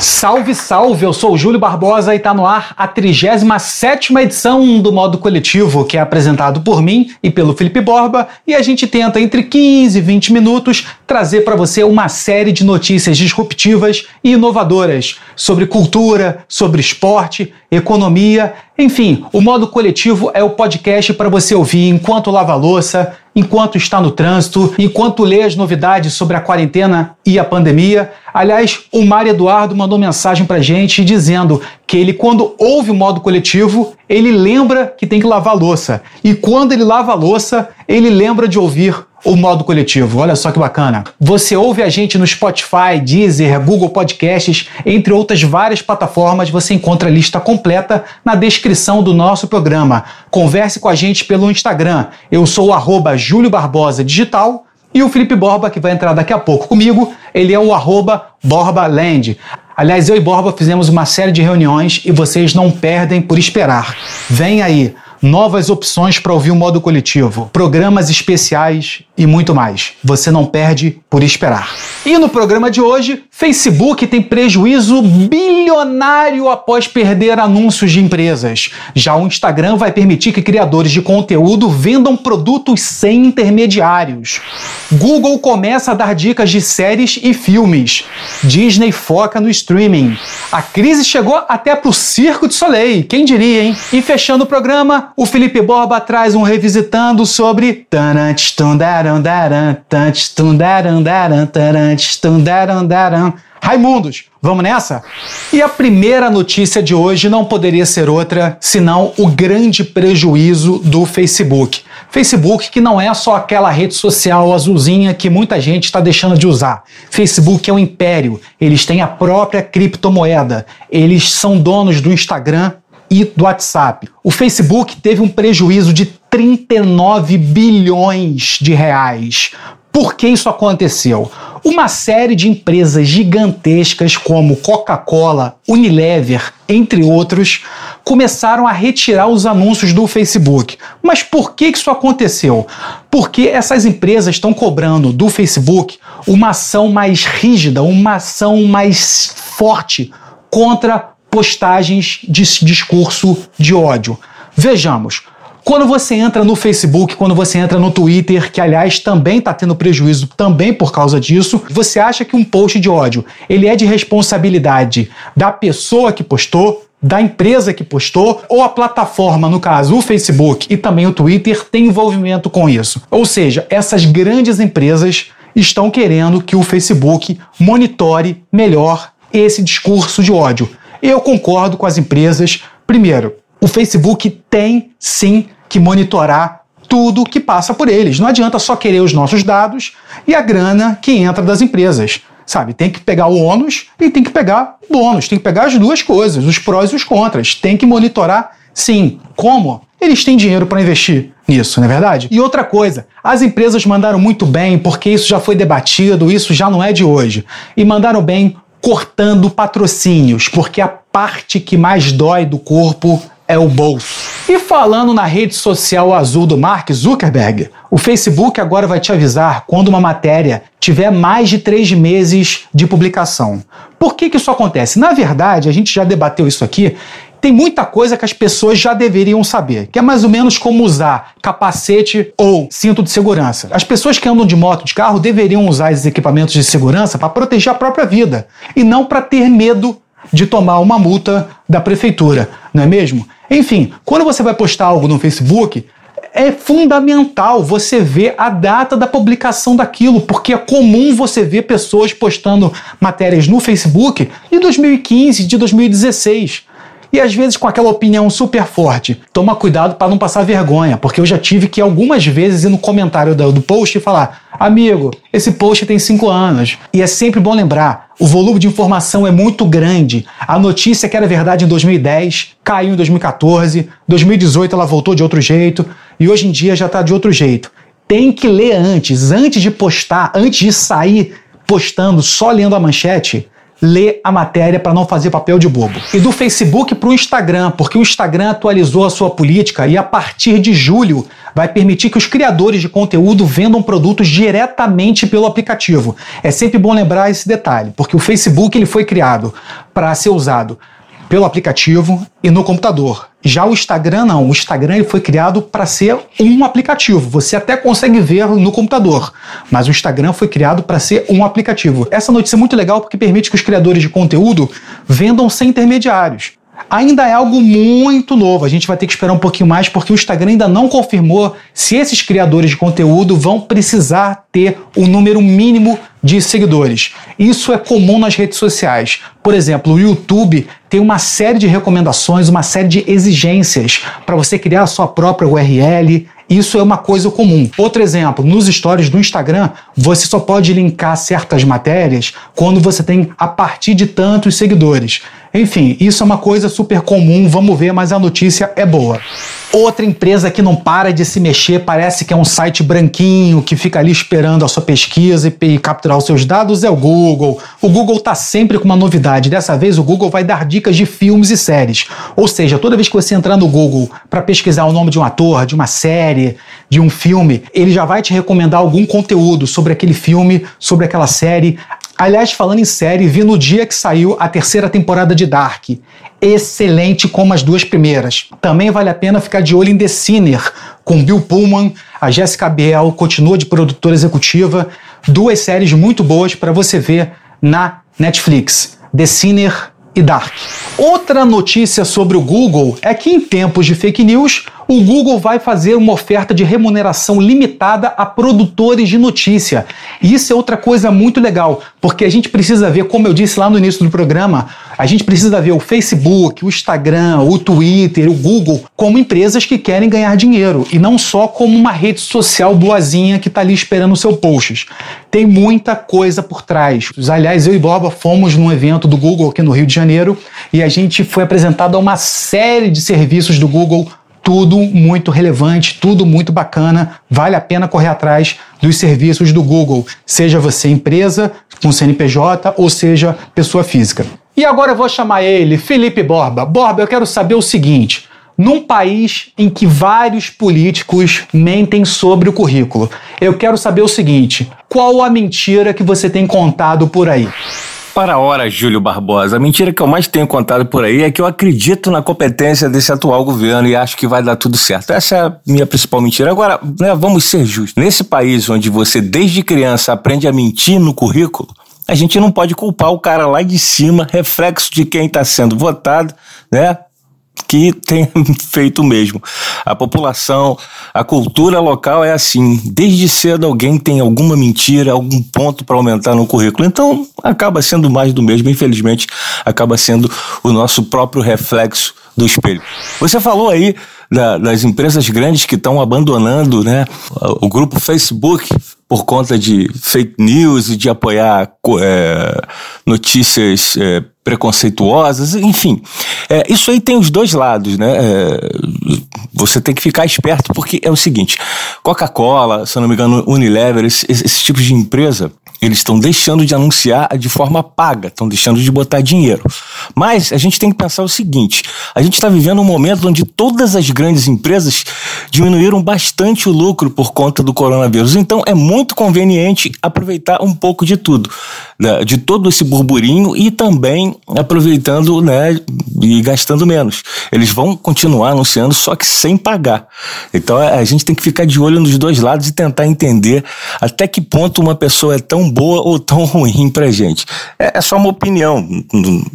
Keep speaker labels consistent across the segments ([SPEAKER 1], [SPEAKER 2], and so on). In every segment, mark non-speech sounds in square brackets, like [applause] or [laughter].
[SPEAKER 1] Salve, salve! Eu sou o Júlio Barbosa e está no ar a 37 edição do Modo Coletivo, que é apresentado por mim e pelo Felipe Borba, e a gente tenta, entre 15 e 20 minutos, trazer para você uma série de notícias disruptivas e inovadoras sobre cultura, sobre esporte, economia, enfim, o Modo Coletivo é o podcast para você ouvir enquanto lava louça, enquanto está no trânsito, enquanto lê as novidades sobre a quarentena e a pandemia. Aliás, o Mário Eduardo mandou mensagem pra gente dizendo que ele, quando ouve o modo coletivo, ele lembra que tem que lavar louça. E quando ele lava a louça, ele lembra de ouvir o modo coletivo. Olha só que bacana. Você ouve a gente no Spotify, Deezer, Google Podcasts, entre outras várias plataformas. Você encontra a lista completa na descrição do nosso programa. Converse com a gente pelo Instagram. Eu sou o arroba Júlio Barbosa Digital. E o Felipe Borba, que vai entrar daqui a pouco comigo, ele é o arroba BorbaLand. Aliás, eu e Borba fizemos uma série de reuniões e vocês não perdem por esperar. Vem aí! novas opções para ouvir o modo coletivo, programas especiais e muito mais. Você não perde por esperar. E no programa de hoje, Facebook tem prejuízo bilionário após perder anúncios de empresas. Já o Instagram vai permitir que criadores de conteúdo vendam produtos sem intermediários. Google começa a dar dicas de séries e filmes. Disney foca no streaming. A crise chegou até pro Circo de Soleil, quem diria, hein? E fechando o programa, o Felipe Borba traz um revisitando sobre Raimundos, vamos nessa? E a primeira notícia de hoje não poderia ser outra senão o grande prejuízo do Facebook. Facebook que não é só aquela rede social azulzinha que muita gente está deixando de usar. Facebook é um império, eles têm a própria criptomoeda, eles são donos do Instagram e do WhatsApp. O Facebook teve um prejuízo de 39 bilhões de reais. Por que isso aconteceu? Uma série de empresas gigantescas como Coca-Cola, Unilever, entre outros, começaram a retirar os anúncios do Facebook. Mas por que isso aconteceu? Porque essas empresas estão cobrando do Facebook uma ação mais rígida, uma ação mais forte contra postagens de discurso de ódio. Vejamos. Quando você entra no Facebook, quando você entra no Twitter, que aliás também está tendo prejuízo também por causa disso, você acha que um post de ódio ele é de responsabilidade da pessoa que postou, da empresa que postou ou a plataforma, no caso o Facebook e também o Twitter, tem envolvimento com isso. Ou seja, essas grandes empresas estão querendo que o Facebook monitore melhor esse discurso de ódio. Eu concordo com as empresas. Primeiro, o Facebook tem sim que monitorar tudo que passa por eles. Não adianta só querer os nossos dados e a grana que entra das empresas. Sabe, tem que pegar o ônus e tem que pegar o bônus, tem que pegar as duas coisas, os prós e os contras. Tem que monitorar, sim. Como? Eles têm dinheiro para investir nisso, não é verdade? E outra coisa, as empresas mandaram muito bem, porque isso já foi debatido, isso já não é de hoje. E mandaram bem cortando patrocínios, porque a parte que mais dói do corpo é o bolso. E falando na rede social azul do Mark Zuckerberg, o Facebook agora vai te avisar quando uma matéria tiver mais de três meses de publicação. Por que, que isso acontece? Na verdade, a gente já debateu isso aqui tem muita coisa que as pessoas já deveriam saber, que é mais ou menos como usar capacete ou cinto de segurança. As pessoas que andam de moto, de carro, deveriam usar esses equipamentos de segurança para proteger a própria vida e não para ter medo de tomar uma multa da prefeitura, não é mesmo? Enfim, quando você vai postar algo no Facebook, é fundamental você ver a data da publicação daquilo, porque é comum você ver pessoas postando matérias no Facebook de 2015, de 2016 e às vezes com aquela opinião super forte. Toma cuidado para não passar vergonha, porque eu já tive que algumas vezes ir no comentário do, post e falar: amigo, esse post tem cinco anos. E é sempre bom lembrar: o volume de informação é muito grande. A notícia que era verdade em 2010 caiu em 2014, 2018 ela voltou de outro jeito e hoje em dia já está de outro jeito. Tem que ler antes, antes de postar, antes de sair postando só lendo a manchete ler a matéria para não fazer papel de bobo. E do Facebook para o Instagram, porque o Instagram atualizou a sua política e a partir de julho vai permitir que os criadores de conteúdo vendam produtos diretamente pelo aplicativo. É sempre bom lembrar esse detalhe, porque o Facebook ele foi criado para ser usado pelo aplicativo e no computador. Já o Instagram não, o Instagram ele foi criado para ser um aplicativo. Você até consegue ver no computador, mas o Instagram foi criado para ser um aplicativo. Essa notícia é muito legal porque permite que os criadores de conteúdo vendam sem intermediários ainda é algo muito novo. A gente vai ter que esperar um pouquinho mais porque o Instagram ainda não confirmou se esses criadores de conteúdo vão precisar ter o um número mínimo de seguidores. Isso é comum nas redes sociais. Por exemplo, o YouTube tem uma série de recomendações, uma série de exigências para você criar a sua própria URL. Isso é uma coisa comum. Outro exemplo, nos stories do Instagram, você só pode linkar certas matérias quando você tem a partir de tantos seguidores. Enfim, isso é uma coisa super comum, vamos ver, mas a notícia é boa. Outra empresa que não para de se mexer, parece que é um site branquinho que fica ali esperando a sua pesquisa e, capturar os seus dados, é o Google. O Google está sempre com uma novidade. Dessa vez, o Google vai dar dicas de filmes e séries. Ou seja, toda vez que você entrar no Google para pesquisar o nome de um ator, de uma série, de um filme, ele já vai te recomendar algum conteúdo sobre aquele filme, sobre aquela série. Aliás, falando em série, vi no dia que saiu a terceira temporada de Dark. Excelente como as duas primeiras. Também vale a pena ficar de olho em The Sinner, com Bill Pullman, a Jessica Biel, continua de produtora executiva. Duas séries muito boas para você ver na Netflix. The Sinner e Dark. Outra notícia sobre o Google é que em tempos de fake news, o Google vai fazer uma oferta de remuneração limitada a produtores de notícia. Isso é outra coisa muito legal, porque a gente precisa ver, como eu disse lá no início do programa, a gente precisa ver o Facebook, o Instagram, o Twitter, o Google como empresas que querem ganhar dinheiro e não só como uma rede social boazinha que está ali esperando o seu posts. Tem muita coisa por trás. Aliás, eu e Boba fomos num evento do Google aqui no Rio de Janeiro e a gente foi apresentado a uma série de serviços do Google tudo muito relevante, tudo muito bacana. Vale a pena correr atrás dos serviços do Google, seja você empresa com CNPJ ou seja pessoa física. E agora eu vou chamar ele, Felipe Borba. Borba, eu quero saber o seguinte: num país em que vários políticos mentem sobre o currículo, eu quero saber o seguinte: qual a mentira que você tem contado por aí?
[SPEAKER 2] Para a hora, Júlio Barbosa. A mentira que eu mais tenho contado por aí é que eu acredito na competência desse atual governo e acho que vai dar tudo certo. Essa é a minha principal mentira. Agora, né, vamos ser justos. Nesse país onde você, desde criança, aprende a mentir no currículo, a gente não pode culpar o cara lá de cima, reflexo de quem está sendo votado, né? Que tem [laughs] feito o mesmo. A população, a cultura local é assim. Desde cedo alguém tem alguma mentira, algum ponto para aumentar no currículo. Então acaba sendo mais do mesmo. Infelizmente, acaba sendo o nosso próprio reflexo do espelho. Você falou aí da, das empresas grandes que estão abandonando né, o grupo Facebook por conta de fake news e de apoiar é, notícias é, preconceituosas, enfim. É, isso aí tem os dois lados, né? É, você tem que ficar esperto porque é o seguinte: Coca-Cola, se não me engano, Unilever, esse tipo de empresa, eles estão deixando de anunciar de forma paga, estão deixando de botar dinheiro. Mas a gente tem que pensar o seguinte: a gente está vivendo um momento onde todas as grandes empresas diminuíram bastante o lucro por conta do coronavírus. Então é muito conveniente aproveitar um pouco de tudo, né, de todo esse burburinho e também aproveitando né, e gastando menos. Eles vão continuar anunciando, só que sem pagar. Então a gente tem que ficar de olho nos dois lados e tentar entender até que ponto uma pessoa é tão boa ou tão [laughs] ruim pra gente. É, é só uma opinião,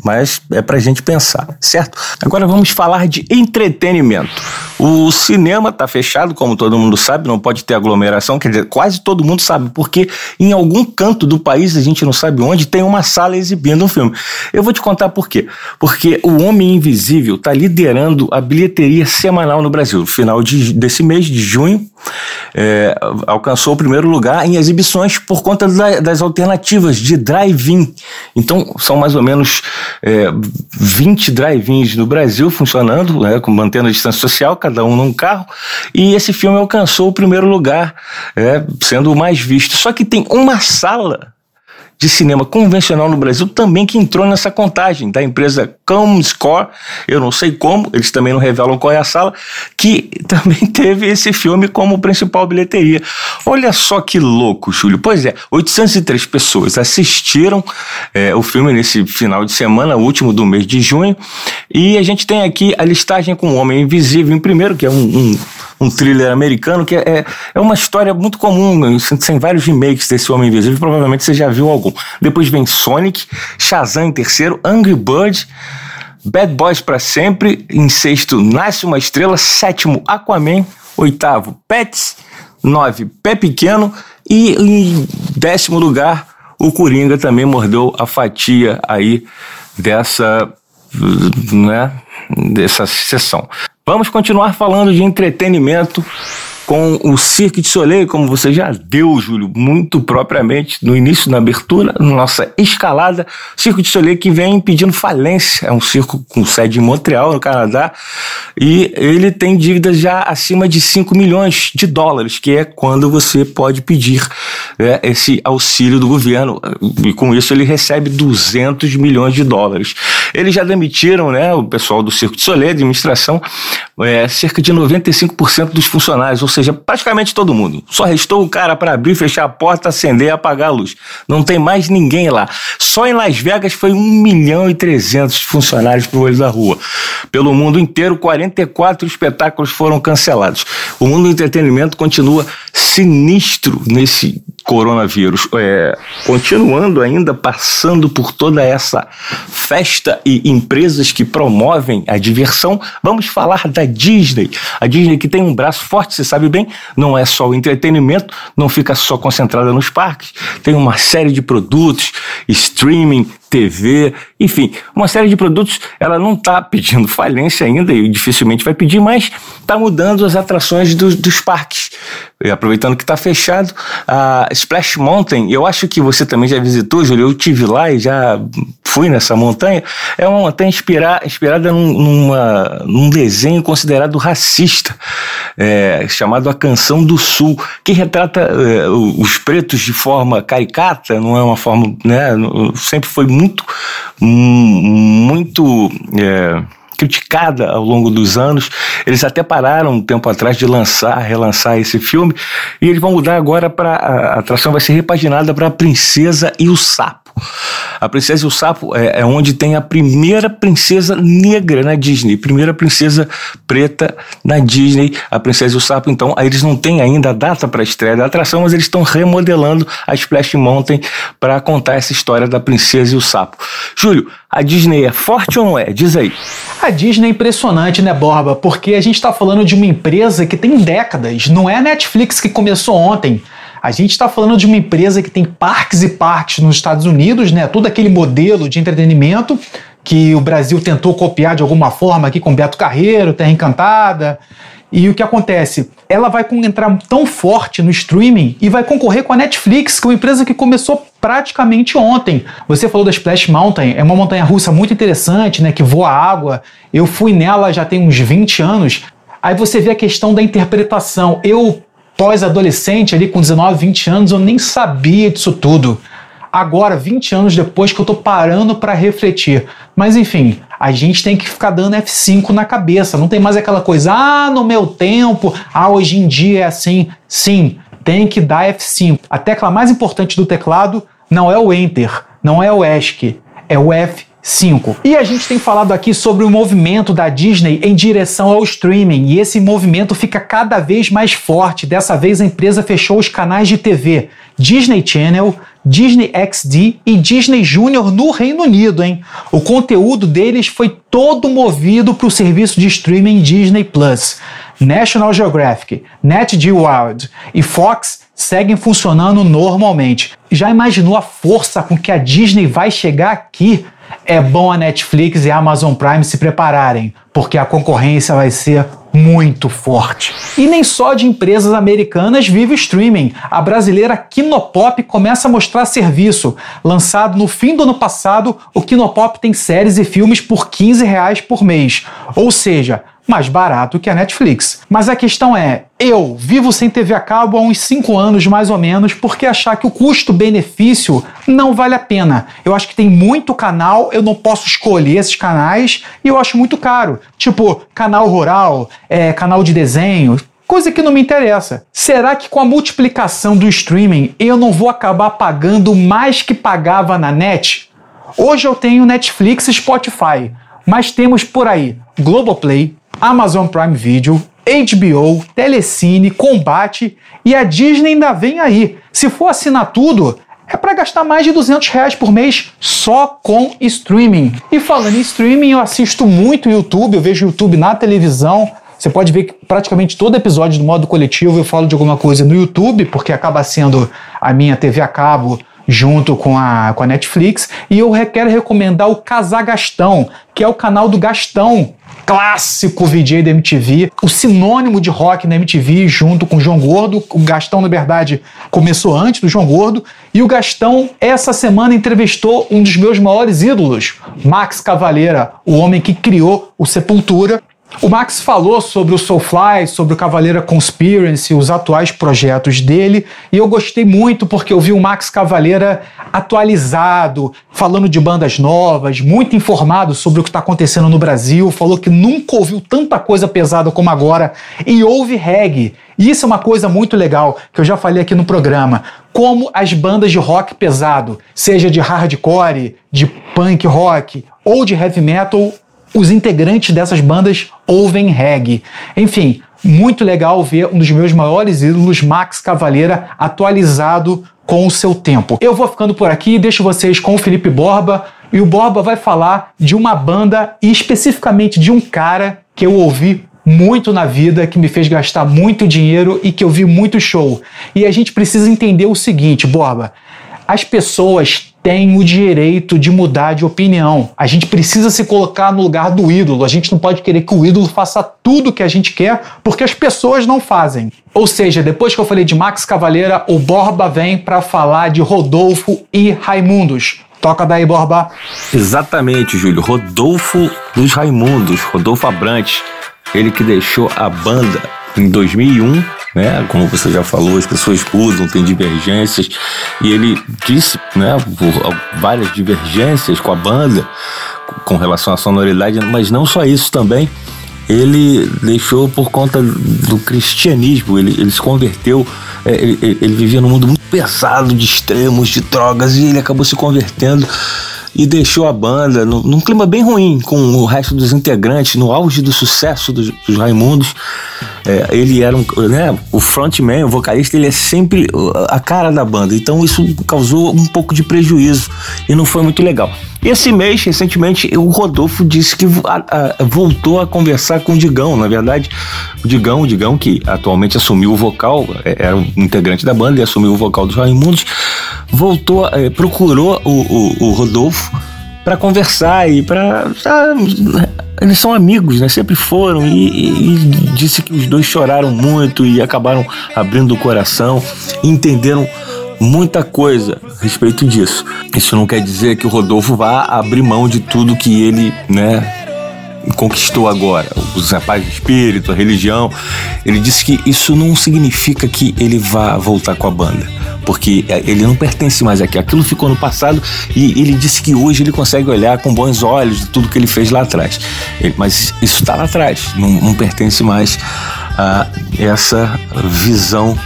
[SPEAKER 2] mas é pra gente pensar, certo? Agora vamos falar de entretenimento. O cinema tá fechado, como todo mundo sabe, não pode ter aglomeração, quer dizer, quase todo mundo sabe, porque em algum canto do país, a gente não sabe onde, tem uma sala exibindo um filme. Eu vou te contar por quê. Porque O Homem Invisível tá liderando a bilheteria semanal no Brasil. No final de, desse mês de junho, é, alcançou o primeiro lugar em exibições por conta da, das alternativas de drive-in. Então, são mais ou menos é, 20 drive-ins no Brasil funcionando, né, mantendo a distância social, cada um num carro, e esse filme alcançou o primeiro lugar, é, sendo o mais visto. Só que tem uma sala de cinema convencional no Brasil também que entrou nessa contagem da empresa Comscore, eu não sei como, eles também não revelam qual é a sala, que [laughs] também teve esse filme como principal bilheteria. Olha só que louco, Júlio. Pois é, 803 pessoas assistiram é, o filme nesse final de semana, último do mês de junho, e a gente tem aqui a listagem com o Homem Invisível em primeiro, que é um, um, um thriller americano, que é, é uma história muito comum, tem vários remakes desse Homem Invisível, provavelmente você já viu algum. Depois vem Sonic, Shazam em terceiro, Angry Bird, Bad Boys para sempre, em sexto Nasce uma Estrela, sétimo Aquaman, oitavo Pets, nove Pé Pequeno e em décimo lugar o Coringa também mordeu a fatia aí dessa, né, dessa sessão. Vamos continuar falando de entretenimento com o Cirque de Soleil, como você já deu, Júlio, muito propriamente no início, na abertura, nossa escalada. Cirque de Soleil que vem pedindo falência. É um circo com sede em Montreal, no Canadá, e ele tem dívidas já acima de 5 milhões de dólares, que é quando você pode pedir é, esse auxílio do governo. E com isso ele recebe 200 milhões de dólares. Eles já demitiram né, o pessoal do Circo de Soleil, administração, é, cerca de 95% dos funcionários, ou seja, praticamente todo mundo. Só restou o cara para abrir, fechar a porta, acender e apagar a luz. Não tem mais ninguém lá. Só em Las Vegas foi 1 milhão e 300 funcionários pro olho da rua. Pelo mundo inteiro, 44 espetáculos foram cancelados. O mundo do entretenimento continua sinistro nesse coronavírus, é, continuando ainda passando por toda essa festa e empresas que promovem a diversão, vamos falar da Disney. A Disney que tem um braço forte, você sabe bem, não é só o entretenimento, não fica só concentrada nos parques, tem uma série de produtos, streaming, TV, enfim, uma série de produtos. Ela não está pedindo falência ainda e dificilmente vai pedir, mas está mudando as atrações do, dos parques. E aproveitando que está fechado, a Splash Mountain, eu acho que você também já visitou, Júlio, eu tive lá e já fui nessa montanha. É uma montanha inspira, inspirada num, numa, num desenho considerado racista, é, chamado A Canção do Sul, que retrata é, os pretos de forma caricata, não é uma forma, né, sempre foi muito muito, é, criticada ao longo dos anos. Eles até pararam um tempo atrás de lançar, relançar esse filme, e eles vão mudar agora para a atração vai ser repaginada para a Princesa e o Sapo. A Princesa e o Sapo é, é, onde tem a primeira princesa negra na Disney, primeira princesa preta na Disney, a Princesa e o Sapo. Então, aí eles não têm ainda a data para a estreia da atração, mas eles estão remodelando a Splash Mountain para contar essa história da Princesa e o Sapo. Júlio, a Disney é forte ou não é? Diz aí.
[SPEAKER 1] A Disney é impressionante, né, Borba? Porque a gente está falando de uma empresa que tem décadas. Não é a Netflix que começou ontem. A gente está falando de uma empresa que tem parques e parques nos Estados Unidos, né? Todo aquele modelo de entretenimento que o Brasil tentou copiar de alguma forma aqui com Beto Carreiro, Terra Encantada. E o que acontece? Ela vai entrar tão forte no streaming e vai concorrer com a Netflix, que é uma empresa que começou praticamente ontem. Você falou da Splash Mountain, é uma montanha russa muito interessante, né, que voa água. Eu fui nela já tem uns 20 anos. Aí você vê a questão da interpretação. Eu pós-adolescente, ali com 19, 20 anos, eu nem sabia disso tudo. Agora, 20 anos depois que eu tô parando para refletir. Mas enfim, a gente tem que ficar dando F5 na cabeça. Não tem mais aquela coisa, ah, no meu tempo, ah, hoje em dia é assim. Sim, tem que dar F5. A tecla mais importante do teclado não é o Enter, não é o ESC, é o F5. 5. E a gente tem falado aqui sobre o movimento da Disney em direção ao streaming, e esse movimento fica cada vez mais forte. Dessa vez a empresa fechou os canais de TV Disney Channel, Disney XD e Disney Junior no Reino Unido, hein? O conteúdo deles foi todo movido para o serviço de streaming Disney Plus. National Geographic, Net Geo World e Fox seguem funcionando normalmente. Já imaginou a força com que a Disney vai chegar aqui? É bom a Netflix e a Amazon Prime se prepararem, porque a concorrência vai ser muito forte. E nem só de empresas americanas vive o streaming. A brasileira Kinopop começa a mostrar serviço. Lançado no fim do ano passado, o Kinopop tem séries e filmes por 15 reais por mês. Ou seja, mais barato que a Netflix. Mas a questão é, eu vivo sem TV a cabo há uns 5 anos mais ou menos, porque achar que o custo-benefício não vale a pena. Eu acho que tem muito canal, eu não posso escolher esses canais e eu acho muito caro. Tipo, canal rural, é, canal de desenho, coisa que não me interessa. Será que com a multiplicação do streaming eu não vou acabar pagando mais que pagava na net? Hoje eu tenho Netflix e Spotify, mas temos por aí Globoplay, Amazon Prime Video, HBO, Telecine, Combate e a Disney ainda vem aí. Se for assinar tudo, é para gastar mais de 200 reais por mês só com streaming. E falando em streaming, eu assisto muito YouTube, eu vejo YouTube na televisão. Você pode ver que praticamente todo episódio do modo coletivo eu falo de alguma coisa no YouTube, porque acaba sendo a minha TV a cabo junto com a, com a Netflix. E eu quero recomendar o Casagastão, que é o canal do Gastão, clássico VJ da MTV, o sinônimo de rock na MTV, junto com o João Gordo. O Gastão, na verdade, começou antes do João Gordo. E o Gastão, essa semana, entrevistou um dos meus maiores ídolos, Max Cavaleira, o homem que criou o Sepultura. O Max falou sobre o Soulfly, sobre o Cavaleira Conspiracy, os atuais projetos dele, e eu gostei muito porque eu vi o Max Cavaleira atualizado, falando de bandas novas, muito informado sobre o que está acontecendo no Brasil, falou que nunca ouviu tanta coisa pesada como agora e ouve reggae. E isso é uma coisa muito legal que eu já falei aqui no programa. Como as bandas de rock pesado, seja de hardcore, de punk rock ou de heavy metal, os integrantes dessas bandas ouvem reggae. Enfim, muito legal ver um dos meus maiores ídolos, Max Cavaleira, atualizado com o seu tempo. Eu vou ficando por aqui, deixo vocês com o Felipe Borba e o Borba vai falar de uma banda e especificamente de um cara que eu ouvi muito na vida, que me fez gastar muito dinheiro e que eu vi muito show. E a gente precisa entender o seguinte, Borba, as pessoas têm o direito de mudar de opinião. A gente precisa se colocar no lugar do ídolo. A gente não pode querer que o ídolo faça tudo que a gente quer, porque as pessoas não fazem. Ou seja, depois que eu falei de Max Cavaleira, o Borba vem para falar de Rodolfo e Raimundos. Toca daí, Borba.
[SPEAKER 2] Exatamente, Júlio. Rodolfo dos Raimundos, Rodolfo Abrantes, ele que deixou a banda em 2001 né? Como você já falou, as pessoas mudam, tem divergências, e ele disse, né, várias divergências com a banda com relação à sonoridade, mas não só isso também. Ele deixou por conta do cristianismo, ele, ele se converteu, é, ele, ele vivia num mundo muito pesado de extremos, de drogas, e ele acabou se convertendo e deixou a banda no, num clima bem ruim com o resto dos integrantes, no auge do sucesso dos, dos Raimundos. É, ele era um, né, o frontman, o vocalista, ele é sempre a cara da banda. Então isso causou um pouco de prejuízo e não foi muito legal. Esse mês, recentemente, o Rodolfo disse que a, a, voltou a conversar com o Digão. Na verdade, o Digão, o Digão que atualmente assumiu o vocal, é, era um integrante da banda e assumiu o vocal dos Raimundos, voltou, é, procurou o, o, o Rodolfo para conversar e para eles são amigos, né? Sempre foram e, e, e, disse que os dois choraram muito e acabaram abrindo o coração, entenderam muita coisa a respeito disso. Isso não quer dizer que o Rodolfo vá abrir mão de tudo que ele, né, conquistou agora, os paz de espírito, a religião. Ele disse que isso não significa que ele vá voltar com a banda, porque é, ele não pertence mais aqui. Aquilo ficou no passado e ele disse que hoje ele consegue olhar com bons olhos tudo que ele fez lá atrás. Mas isso está lá atrás, não, não pertence mais a essa visão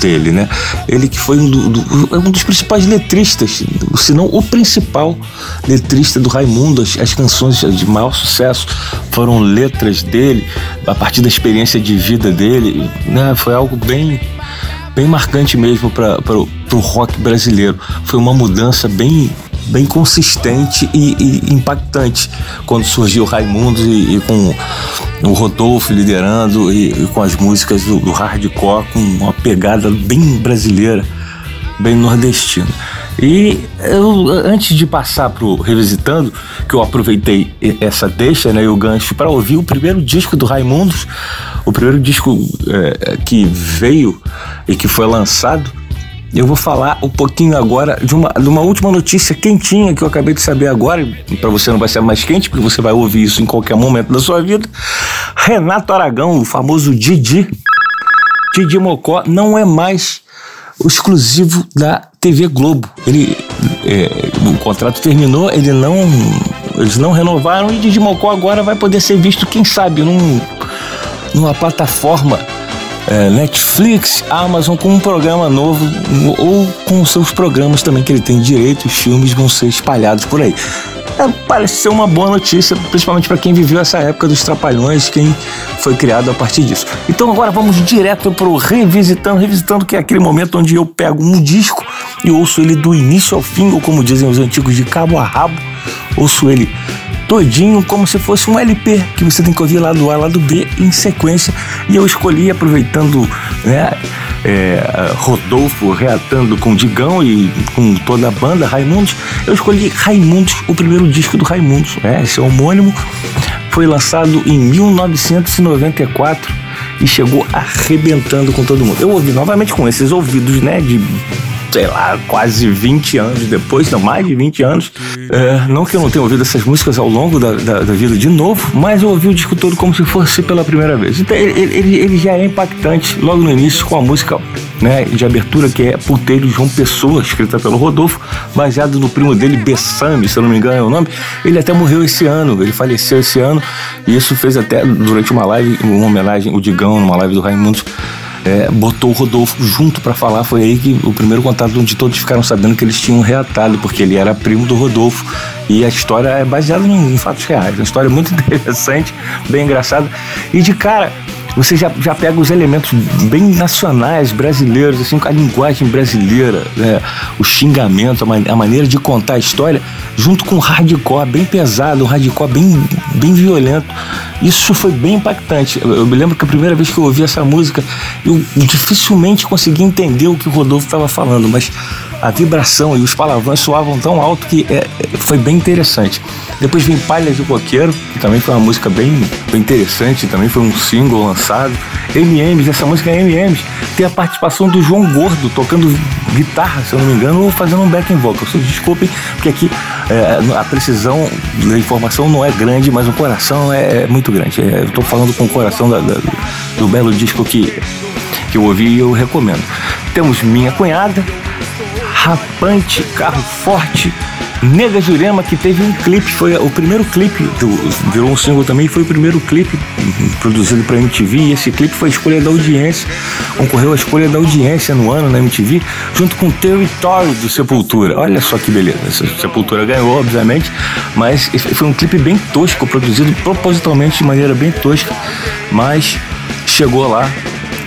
[SPEAKER 2] dele, né? Ele que foi um, do, do, um dos principais letristas, se não o principal letrista do Raimundo. As, as, canções de maior sucesso foram letras dele, a partir da experiência de vida dele, né? Foi algo bem bem marcante mesmo para o rock brasileiro. Foi uma mudança bem bem consistente e, e impactante quando surgiu Raimundo e, e, com o Rodolfo liderando e, e com as músicas do, do, hardcore com uma pegada bem brasileira, bem nordestina. E eu, antes de passar pro Revisitando, que eu aproveitei essa deixa né, e o gancho para ouvir o primeiro disco do Raimundos, o primeiro disco é, que veio e que foi lançado eu vou falar um pouquinho agora de uma, de uma última notícia quentinha que eu acabei de saber agora. Para você não vai ser mais quente, porque você vai ouvir isso em qualquer momento da sua vida. Renato Aragão, o famoso Didi. Didi Mocó não é mais o exclusivo da TV Globo. Ele, é, o contrato terminou, ele não, eles não renovaram e Didi Mocó agora vai poder ser visto, quem sabe, num, numa plataforma é, Netflix, Amazon com um programa novo ou com seus programas também que ele tem direito, os filmes vão ser espalhados por aí. É, parece ser uma boa notícia, principalmente para quem viveu essa época dos Trapalhões, quem foi criado a partir disso. Então agora vamos direto para o Revisitando. Revisitando que é aquele momento onde eu pego um disco e ouço ele do início ao fim, ou como dizem os antigos, de cabo a rabo. Ouço ele todinho, como se fosse um LP que você tem que ouvir lá do A, lá do B em sequência. E eu escolhi, aproveitando né, é, Rodolfo reatando com Digão e com toda a banda Raimundos, eu escolhi Raimundos, o primeiro disco do Raimundos. É, esse é homônimo. Foi lançado em 1994 e chegou arrebentando com todo mundo. Eu ouvi novamente com esses ouvidos, né, de sei lá, quase 20 anos depois, não, mais de 20 anos. É, não que eu não tenha ouvido essas músicas ao longo da, da, da, vida de novo, mas eu ouvi o disco todo como se fosse pela primeira vez. Então ele, ele, ele já é impactante logo no início com a música né, de abertura que é Puteiro João Pessoa, escrita pelo Rodolfo, baseado no primo dele, Bessame, se eu não me engano é o nome. Ele até morreu esse ano, ele faleceu esse ano, e isso fez até durante uma live, uma homenagem, o Digão, numa live do Raimundo é, botou o Rodolfo junto para falar. Foi aí que o primeiro contato onde todos ficaram sabendo que eles tinham reatado, porque ele era primo do Rodolfo. E a história é baseada em, em fatos reais. Uma história muito [laughs] interessante, bem engraçada. E de cara, você já, já pega os elementos bem nacionais, brasileiros, assim, com a linguagem brasileira, né? o xingamento, a, man a, maneira de contar a história, junto com o hardcore bem pesado, um hardcore bem, bem violento. Isso foi bem impactante. Eu, eu me lembro que a primeira vez que eu ouvi essa música, eu dificilmente consegui entender o que o Rodolfo estava falando, mas a vibração e os palavrões soavam tão alto que é, é, foi bem interessante. Depois vem Palha de Coqueiro, que também foi uma música bem, bem interessante, também foi um single lançado. MMs, essa música é MMs, tem a participação do João Gordo tocando guitarra, se eu não me engano, ou fazendo um backing vocal. Desculpem, porque aqui é, a precisão da informação não é grande, mas o coração é, é muito grande. É, eu estou falando com o coração da, da, do belo disco que, que eu ouvi e eu recomendo. Temos Minha Cunhada, Rapante, Carro Forte, Nega Jurema, que teve um clipe, foi o primeiro clipe, do, virou um single também, foi o primeiro clipe produzido para MTV, e esse clipe foi a escolha da audiência, concorreu à escolha da audiência no ano na MTV, junto com Territory do Sepultura. Olha só que beleza, Sepultura ganhou, obviamente, mas foi um clipe bem tosco, produzido propositalmente de maneira bem tosca, mas chegou lá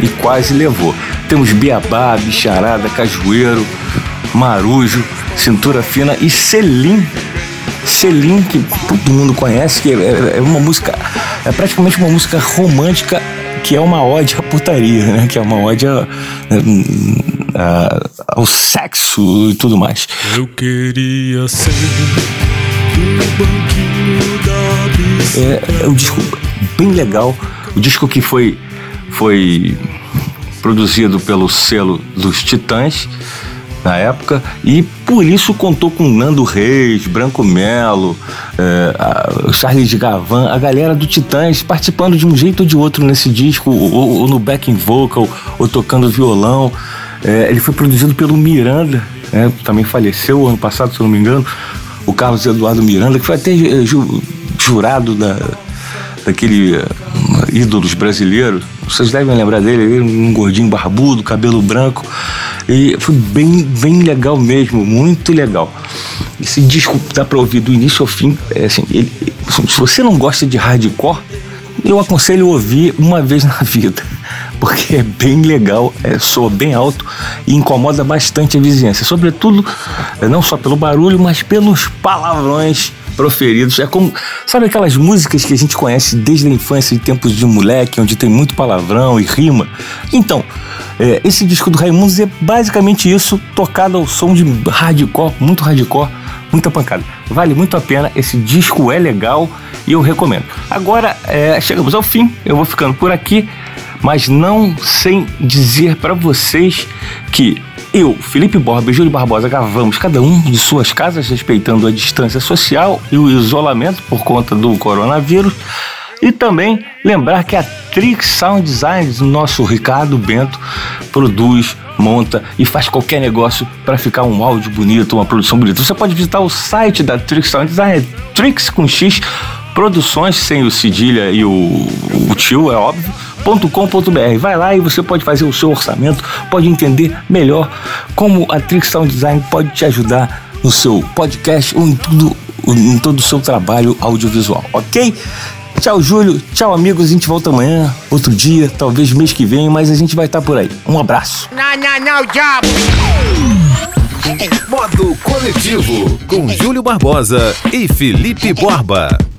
[SPEAKER 2] e quase levou. Temos Biabá, Bicharada, Cajueiro, Marujo, Cintura Fina e Selim. Selim, que todo mundo conhece, que é, é uma música, é praticamente uma música romântica que é uma ode à putaria, né? Que é uma ode a, a, ao sexo e tudo mais.
[SPEAKER 3] Eu queria ser do banquinho da
[SPEAKER 2] é, é um disco bem legal, o disco que foi foi produzido pelo selo dos Titãs na época e por isso contou com Nando Reis, Branco Melo, a, Charles de Gavan, a galera do Titãs participando de um jeito ou de outro nesse disco, ou, ou no backing vocal, ou tocando violão. É, ele foi produzido pelo Miranda, né, também faleceu ano passado, se eu não me engano, o Carlos Eduardo Miranda, que foi até é, ju, jurado da, daquele ídolos brasileiros. Vocês devem lembrar dele, um gordinho barbudo, cabelo branco. E foi bem, bem legal mesmo, muito legal. Esse disco dá pra ouvir do início ao fim. É assim, ele, se você não gosta de hardcore, eu aconselho ouvir uma vez na [laughs] vida, porque é bem legal, é, soa bem alto e incomoda bastante a vizinhança, sobretudo não só pelo barulho, mas pelos palavrões proferidos. É como, sabe aquelas músicas que a gente conhece desde a infância, de tempos de moleque, onde tem muito palavrão e rima? Então, é, esse disco do Raimundos é basicamente isso, tocado ao som de hardcore, muito hardcore, muita pancada. Vale muito a pena, esse disco é legal e eu recomendo. Agora, é, chegamos ao fim, eu vou ficando por aqui, mas não sem dizer para vocês que eu, Felipe Borba e Júlio Barbosa gravamos cada um de suas casas, respeitando a distância social e o isolamento por conta do coronavírus. E também lembrar que a Trix Sound Design, nosso Ricardo Bento, produz, monta e faz qualquer negócio para ficar um áudio bonito, uma produção bonita. Você pode visitar o site da Trix Sound Design, é Trix com X, produções sem o cedilha e o, o tio, é óbvio, .com.br. Vai lá e você pode fazer o seu orçamento, pode entender melhor como a Trix Sound Design pode te ajudar no seu podcast ou em tudo em todo o seu trabalho audiovisual, ok? Tchau, Júlio. Tchau, amigos. A gente volta amanhã, outro dia, talvez mês que vem, mas a gente vai estar por aí. Um abraço.
[SPEAKER 4] Não, não, não, diabo! Modo Coletivo, com Júlio Barbosa e Felipe Borba.